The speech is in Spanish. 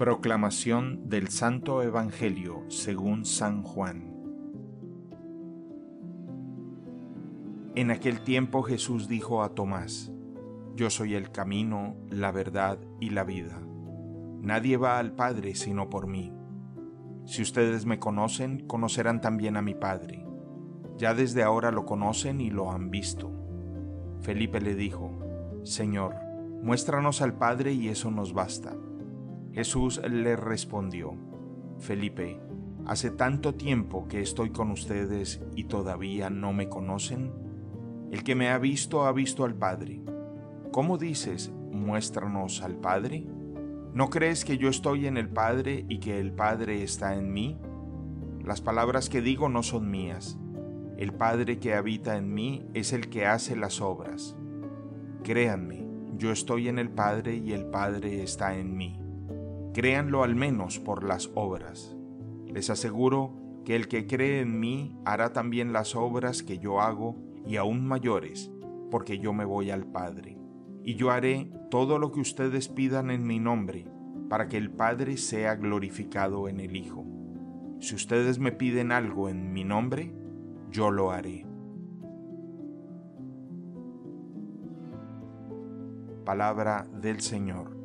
Proclamación del Santo Evangelio según San Juan. En aquel tiempo Jesús dijo a Tomás, Yo soy el camino, la verdad y la vida. Nadie va al Padre sino por mí. Si ustedes me conocen, conocerán también a mi Padre. Ya desde ahora lo conocen y lo han visto. Felipe le dijo, Señor, muéstranos al Padre y eso nos basta. Jesús le respondió, Felipe, ¿hace tanto tiempo que estoy con ustedes y todavía no me conocen? El que me ha visto ha visto al Padre. ¿Cómo dices, muéstranos al Padre? ¿No crees que yo estoy en el Padre y que el Padre está en mí? Las palabras que digo no son mías. El Padre que habita en mí es el que hace las obras. Créanme, yo estoy en el Padre y el Padre está en mí. Créanlo al menos por las obras. Les aseguro que el que cree en mí hará también las obras que yo hago y aún mayores, porque yo me voy al Padre. Y yo haré todo lo que ustedes pidan en mi nombre, para que el Padre sea glorificado en el Hijo. Si ustedes me piden algo en mi nombre, yo lo haré. Palabra del Señor.